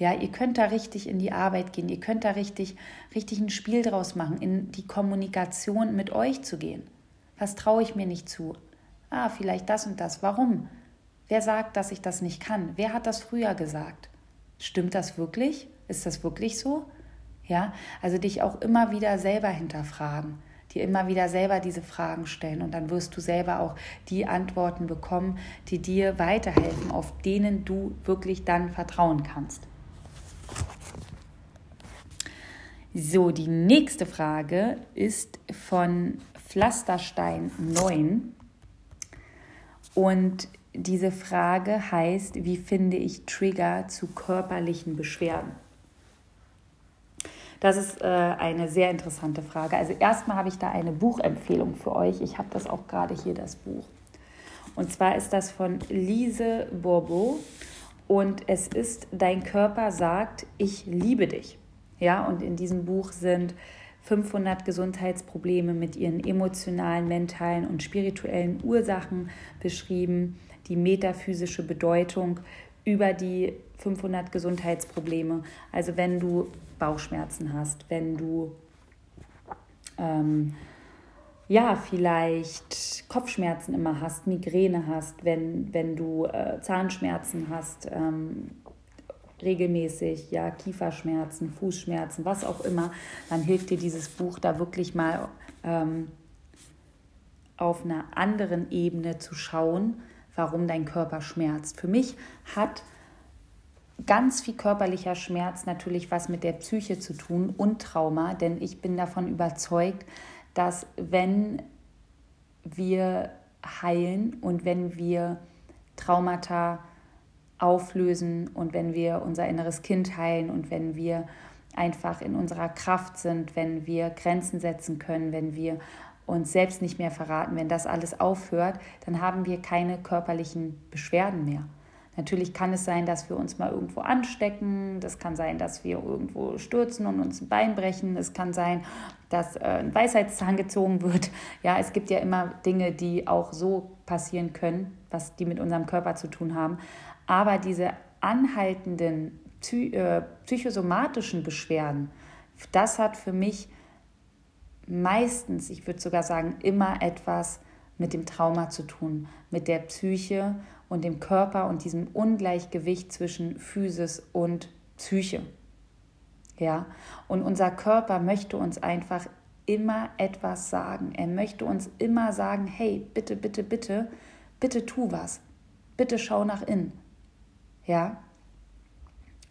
Ja, ihr könnt da richtig in die Arbeit gehen, ihr könnt da richtig, richtig ein Spiel draus machen, in die Kommunikation mit euch zu gehen. Was traue ich mir nicht zu? Ah, vielleicht das und das. Warum? Wer sagt, dass ich das nicht kann? Wer hat das früher gesagt? Stimmt das wirklich? Ist das wirklich so? Ja, also dich auch immer wieder selber hinterfragen, dir immer wieder selber diese Fragen stellen und dann wirst du selber auch die Antworten bekommen, die dir weiterhelfen, auf denen du wirklich dann vertrauen kannst. So, die nächste Frage ist von Pflasterstein 9. Und diese Frage heißt, wie finde ich Trigger zu körperlichen Beschwerden? Das ist äh, eine sehr interessante Frage. Also erstmal habe ich da eine Buchempfehlung für euch. Ich habe das auch gerade hier, das Buch. Und zwar ist das von Lise Bourbeau und es ist, dein Körper sagt, ich liebe dich. Ja, und in diesem Buch sind 500 Gesundheitsprobleme mit ihren emotionalen, mentalen und spirituellen Ursachen beschrieben, die metaphysische Bedeutung über die 500 Gesundheitsprobleme. Also wenn du Bauchschmerzen hast, wenn du ähm, ja, vielleicht Kopfschmerzen immer hast, Migräne hast, wenn, wenn du äh, Zahnschmerzen hast, ähm, regelmäßig, ja, Kieferschmerzen, Fußschmerzen, was auch immer, dann hilft dir dieses Buch da wirklich mal ähm, auf einer anderen Ebene zu schauen, warum dein Körper schmerzt. Für mich hat ganz viel körperlicher Schmerz natürlich was mit der Psyche zu tun und Trauma, denn ich bin davon überzeugt, dass wenn wir heilen und wenn wir Traumata auflösen und wenn wir unser inneres Kind heilen und wenn wir einfach in unserer Kraft sind, wenn wir Grenzen setzen können, wenn wir uns selbst nicht mehr verraten, wenn das alles aufhört, dann haben wir keine körperlichen Beschwerden mehr. Natürlich kann es sein, dass wir uns mal irgendwo anstecken. Das kann sein, dass wir irgendwo stürzen und uns ein Bein brechen. Es kann sein, dass äh, ein Weisheitszahn gezogen wird. Ja, es gibt ja immer Dinge, die auch so passieren können, was die mit unserem Körper zu tun haben. Aber diese anhaltenden äh, psychosomatischen Beschwerden, das hat für mich meistens, ich würde sogar sagen, immer etwas mit dem Trauma zu tun, mit der Psyche und dem Körper und diesem Ungleichgewicht zwischen Physis und Psyche. Ja, und unser Körper möchte uns einfach immer etwas sagen. Er möchte uns immer sagen, hey, bitte, bitte, bitte, bitte tu was. Bitte schau nach innen. Ja?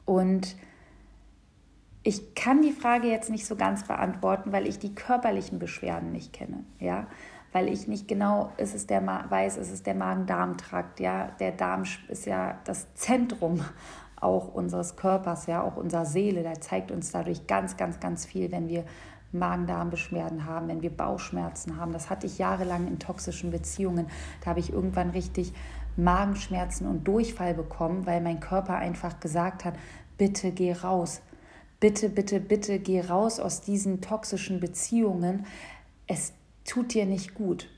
Und ich kann die Frage jetzt nicht so ganz beantworten, weil ich die körperlichen Beschwerden nicht kenne. Ja? weil ich nicht genau ist es der weiß, ist es der Magen-Darm-Trakt. Ja, der Darm ist ja das Zentrum auch unseres Körpers, ja, auch unserer Seele. Der zeigt uns dadurch ganz, ganz, ganz viel, wenn wir Magen-Darm-Beschwerden haben, wenn wir Bauchschmerzen haben. Das hatte ich jahrelang in toxischen Beziehungen. Da habe ich irgendwann richtig Magenschmerzen und Durchfall bekommen, weil mein Körper einfach gesagt hat, bitte geh raus. Bitte, bitte, bitte geh raus aus diesen toxischen Beziehungen. Es tut dir nicht gut.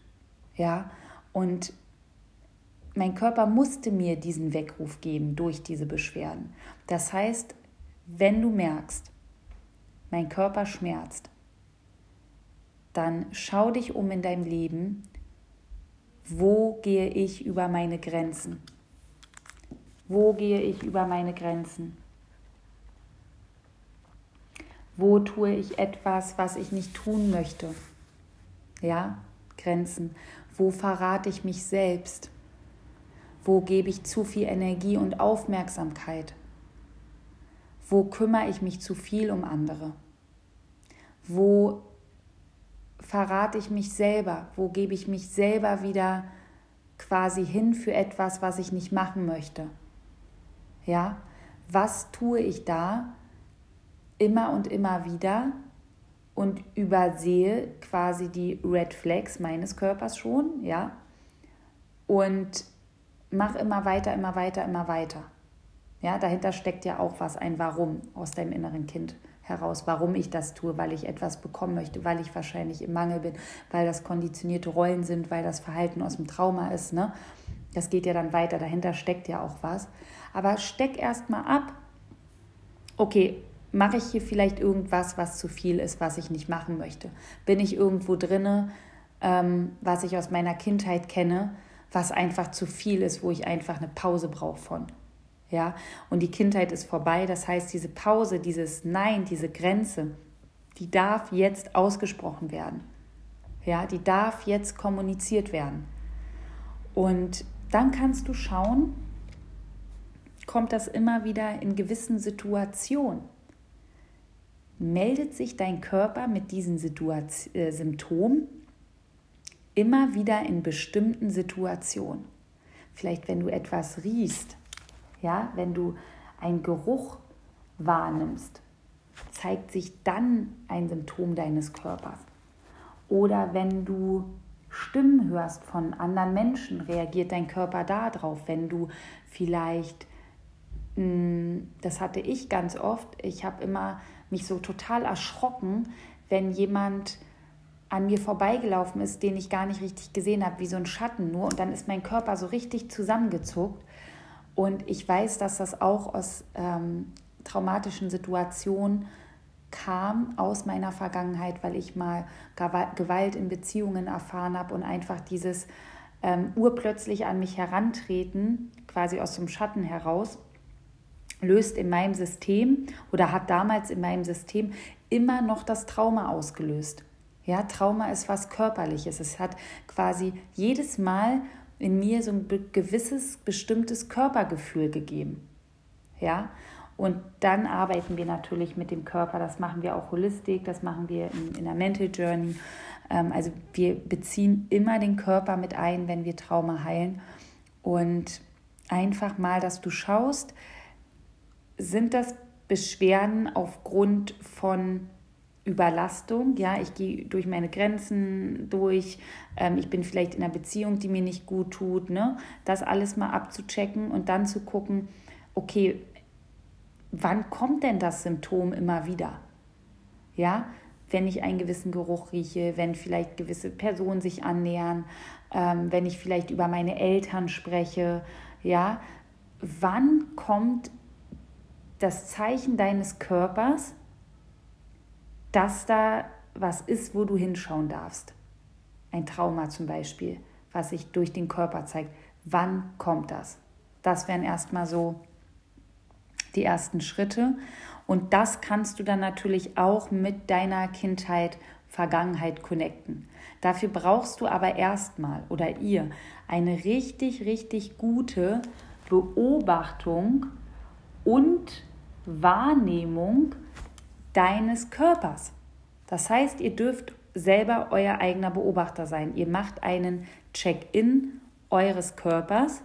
Ja, und mein Körper musste mir diesen Weckruf geben durch diese Beschwerden. Das heißt, wenn du merkst, mein Körper schmerzt, dann schau dich um in deinem Leben, wo gehe ich über meine Grenzen? Wo gehe ich über meine Grenzen? Wo tue ich etwas, was ich nicht tun möchte? ja, Grenzen. Wo verrate ich mich selbst? Wo gebe ich zu viel Energie und Aufmerksamkeit? Wo kümmere ich mich zu viel um andere? Wo verrate ich mich selber? Wo gebe ich mich selber wieder quasi hin für etwas, was ich nicht machen möchte? Ja, was tue ich da immer und immer wieder, und übersehe quasi die Red Flags meines Körpers schon, ja, und mach immer weiter, immer weiter, immer weiter. Ja, dahinter steckt ja auch was, ein Warum aus deinem inneren Kind heraus, warum ich das tue, weil ich etwas bekommen möchte, weil ich wahrscheinlich im Mangel bin, weil das konditionierte Rollen sind, weil das Verhalten aus dem Trauma ist, ne? Das geht ja dann weiter, dahinter steckt ja auch was. Aber steck erst mal ab. Okay, mache ich hier vielleicht irgendwas, was zu viel ist, was ich nicht machen möchte? Bin ich irgendwo drinne, ähm, was ich aus meiner Kindheit kenne, was einfach zu viel ist, wo ich einfach eine Pause brauche von? Ja, und die Kindheit ist vorbei. Das heißt, diese Pause, dieses Nein, diese Grenze, die darf jetzt ausgesprochen werden. Ja, die darf jetzt kommuniziert werden. Und dann kannst du schauen, kommt das immer wieder in gewissen Situationen meldet sich dein Körper mit diesen Situation, äh, Symptomen immer wieder in bestimmten Situationen. Vielleicht wenn du etwas riechst, ja, wenn du einen Geruch wahrnimmst, zeigt sich dann ein Symptom deines Körpers. Oder wenn du Stimmen hörst von anderen Menschen, reagiert dein Körper darauf. Wenn du vielleicht, hm, das hatte ich ganz oft, ich habe immer mich so total erschrocken, wenn jemand an mir vorbeigelaufen ist, den ich gar nicht richtig gesehen habe, wie so ein Schatten nur. Und dann ist mein Körper so richtig zusammengezuckt. Und ich weiß, dass das auch aus ähm, traumatischen Situationen kam, aus meiner Vergangenheit, weil ich mal Gewalt in Beziehungen erfahren habe und einfach dieses ähm, urplötzlich an mich herantreten, quasi aus dem Schatten heraus, löst in meinem System oder hat damals in meinem System immer noch das Trauma ausgelöst. Ja, Trauma ist was Körperliches. Es hat quasi jedes Mal in mir so ein gewisses, bestimmtes Körpergefühl gegeben. Ja, und dann arbeiten wir natürlich mit dem Körper. Das machen wir auch holistisch, das machen wir in, in der Mental Journey. Ähm, also wir beziehen immer den Körper mit ein, wenn wir Trauma heilen. Und einfach mal, dass du schaust, sind das Beschwerden aufgrund von Überlastung, ja, ich gehe durch meine Grenzen durch, ähm, ich bin vielleicht in einer Beziehung, die mir nicht gut tut, ne? Das alles mal abzuchecken und dann zu gucken, okay, wann kommt denn das Symptom immer wieder? Ja, wenn ich einen gewissen Geruch rieche, wenn vielleicht gewisse Personen sich annähern, ähm, wenn ich vielleicht über meine Eltern spreche, ja, wann kommt das Zeichen deines Körpers, dass da was ist, wo du hinschauen darfst. Ein Trauma zum Beispiel, was sich durch den Körper zeigt. Wann kommt das? Das wären erstmal so die ersten Schritte. Und das kannst du dann natürlich auch mit deiner Kindheit, Vergangenheit connecten. Dafür brauchst du aber erstmal oder ihr eine richtig, richtig gute Beobachtung und Wahrnehmung deines Körpers. Das heißt, ihr dürft selber euer eigener Beobachter sein. Ihr macht einen Check-in eures Körpers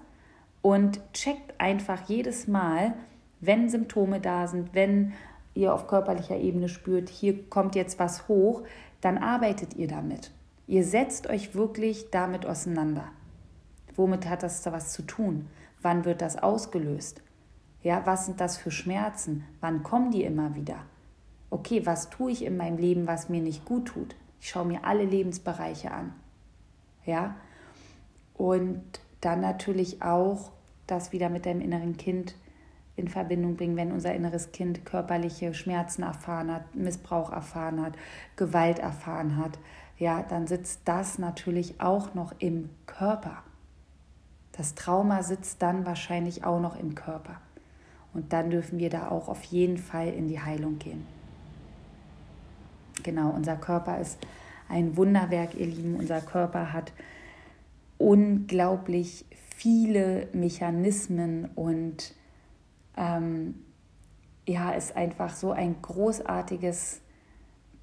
und checkt einfach jedes Mal, wenn Symptome da sind, wenn ihr auf körperlicher Ebene spürt, hier kommt jetzt was hoch, dann arbeitet ihr damit. Ihr setzt euch wirklich damit auseinander. Womit hat das da was zu tun? Wann wird das ausgelöst? Ja, was sind das für Schmerzen? Wann kommen die immer wieder? Okay, was tue ich in meinem Leben, was mir nicht gut tut? Ich schaue mir alle Lebensbereiche an. Ja? Und dann natürlich auch das wieder mit deinem inneren Kind in Verbindung bringen, wenn unser inneres Kind körperliche Schmerzen erfahren hat, Missbrauch erfahren hat, Gewalt erfahren hat, ja, dann sitzt das natürlich auch noch im Körper. Das Trauma sitzt dann wahrscheinlich auch noch im Körper. Und dann dürfen wir da auch auf jeden Fall in die Heilung gehen. Genau, unser Körper ist ein Wunderwerk, ihr Lieben. Unser Körper hat unglaublich viele Mechanismen und ähm, ja, ist einfach so ein großartiges,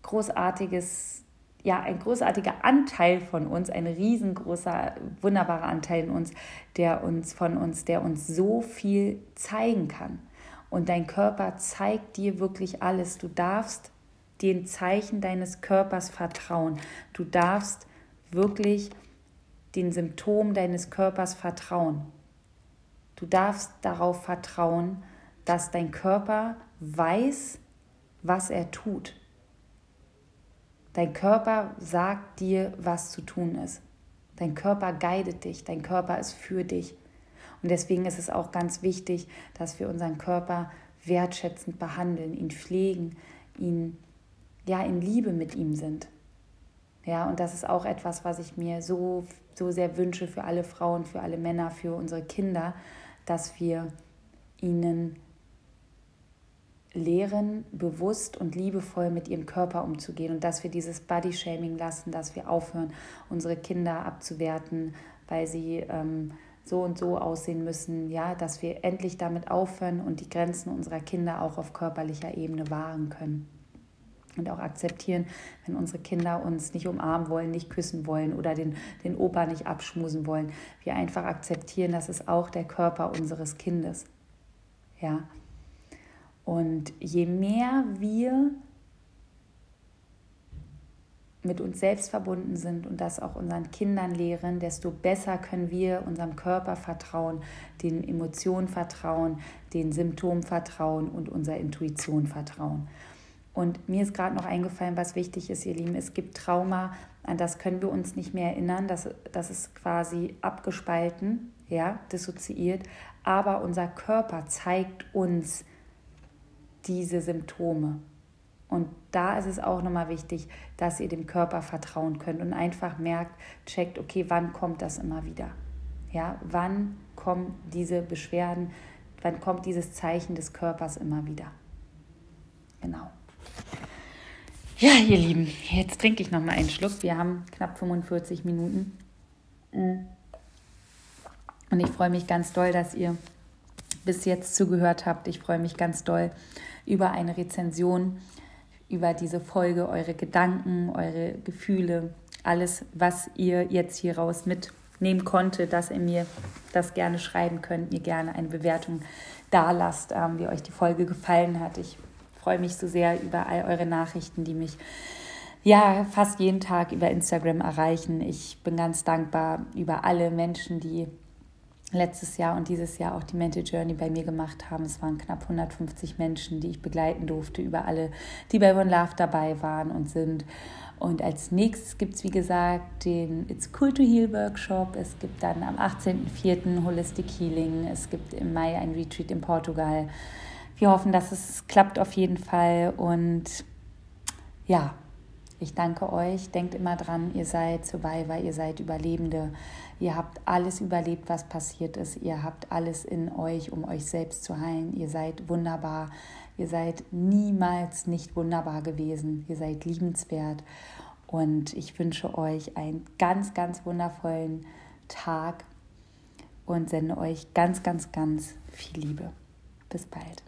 großartiges, ja, ein großartiger Anteil von uns, ein riesengroßer, wunderbarer Anteil in uns, der uns von uns, der uns so viel zeigen kann. Und dein Körper zeigt dir wirklich alles. Du darfst den Zeichen deines Körpers vertrauen. Du darfst wirklich den Symptomen deines Körpers vertrauen. Du darfst darauf vertrauen, dass dein Körper weiß, was er tut. Dein Körper sagt dir, was zu tun ist. Dein Körper guidet dich, dein Körper ist für dich. Und deswegen ist es auch ganz wichtig, dass wir unseren Körper wertschätzend behandeln, ihn pflegen, ihn ja in Liebe mit ihm sind. Ja, und das ist auch etwas, was ich mir so, so sehr wünsche für alle Frauen, für alle Männer, für unsere Kinder, dass wir ihnen lehren, bewusst und liebevoll mit ihrem Körper umzugehen und dass wir dieses Body-Shaming lassen, dass wir aufhören, unsere Kinder abzuwerten, weil sie ähm, so und so aussehen müssen, ja, dass wir endlich damit aufhören und die Grenzen unserer Kinder auch auf körperlicher Ebene wahren können und auch akzeptieren, wenn unsere Kinder uns nicht umarmen wollen, nicht küssen wollen oder den, den Opa nicht abschmusen wollen. Wir einfach akzeptieren, das ist auch der Körper unseres Kindes. Ja. Und je mehr wir mit uns selbst verbunden sind und das auch unseren Kindern lehren, desto besser können wir unserem Körper vertrauen, den Emotionen vertrauen, den Symptomen vertrauen und unserer Intuition vertrauen. Und mir ist gerade noch eingefallen, was wichtig ist, ihr Lieben. Es gibt Trauma, an das können wir uns nicht mehr erinnern. Das, das ist quasi abgespalten, ja, dissoziiert. Aber unser Körper zeigt uns diese Symptome. Und da ist es auch nochmal wichtig, dass ihr dem Körper vertrauen könnt und einfach merkt, checkt, okay, wann kommt das immer wieder? Ja, wann kommen diese Beschwerden, wann kommt dieses Zeichen des Körpers immer wieder? Genau. Ja, ihr Lieben, jetzt trinke ich noch mal einen Schluck. Wir haben knapp 45 Minuten. Und ich freue mich ganz doll, dass ihr bis jetzt zugehört habt. Ich freue mich ganz doll über eine Rezension über diese Folge, eure Gedanken, eure Gefühle, alles, was ihr jetzt hier raus mitnehmen konntet, dass ihr mir das gerne schreiben könnt, mir gerne eine Bewertung da lasst, ähm, wie euch die Folge gefallen hat. Ich freue mich so sehr über all eure Nachrichten, die mich ja fast jeden Tag über Instagram erreichen. Ich bin ganz dankbar über alle Menschen, die letztes Jahr und dieses Jahr auch die Mental Journey bei mir gemacht haben. Es waren knapp 150 Menschen, die ich begleiten durfte, über alle, die bei One Love dabei waren und sind. Und als nächstes gibt es, wie gesagt, den It's Cool to Heal Workshop. Es gibt dann am 18.04. Holistic Healing. Es gibt im Mai ein Retreat in Portugal. Wir hoffen, dass es klappt auf jeden Fall. Und ja, ich danke euch. Denkt immer dran, ihr seid Survivor, ihr seid Überlebende. Ihr habt alles überlebt, was passiert ist. Ihr habt alles in euch, um euch selbst zu heilen. Ihr seid wunderbar. Ihr seid niemals nicht wunderbar gewesen. Ihr seid liebenswert. Und ich wünsche euch einen ganz, ganz wundervollen Tag und sende euch ganz, ganz, ganz viel Liebe. Bis bald.